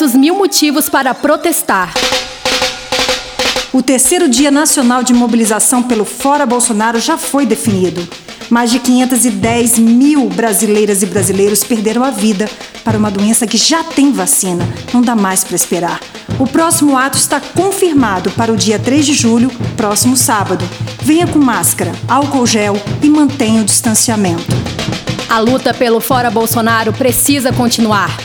Mil motivos para protestar. O terceiro Dia Nacional de Mobilização pelo Fora Bolsonaro já foi definido. Mais de 510 mil brasileiras e brasileiros perderam a vida para uma doença que já tem vacina. Não dá mais para esperar. O próximo ato está confirmado para o dia 3 de julho, próximo sábado. Venha com máscara, álcool gel e mantenha o distanciamento. A luta pelo Fora Bolsonaro precisa continuar.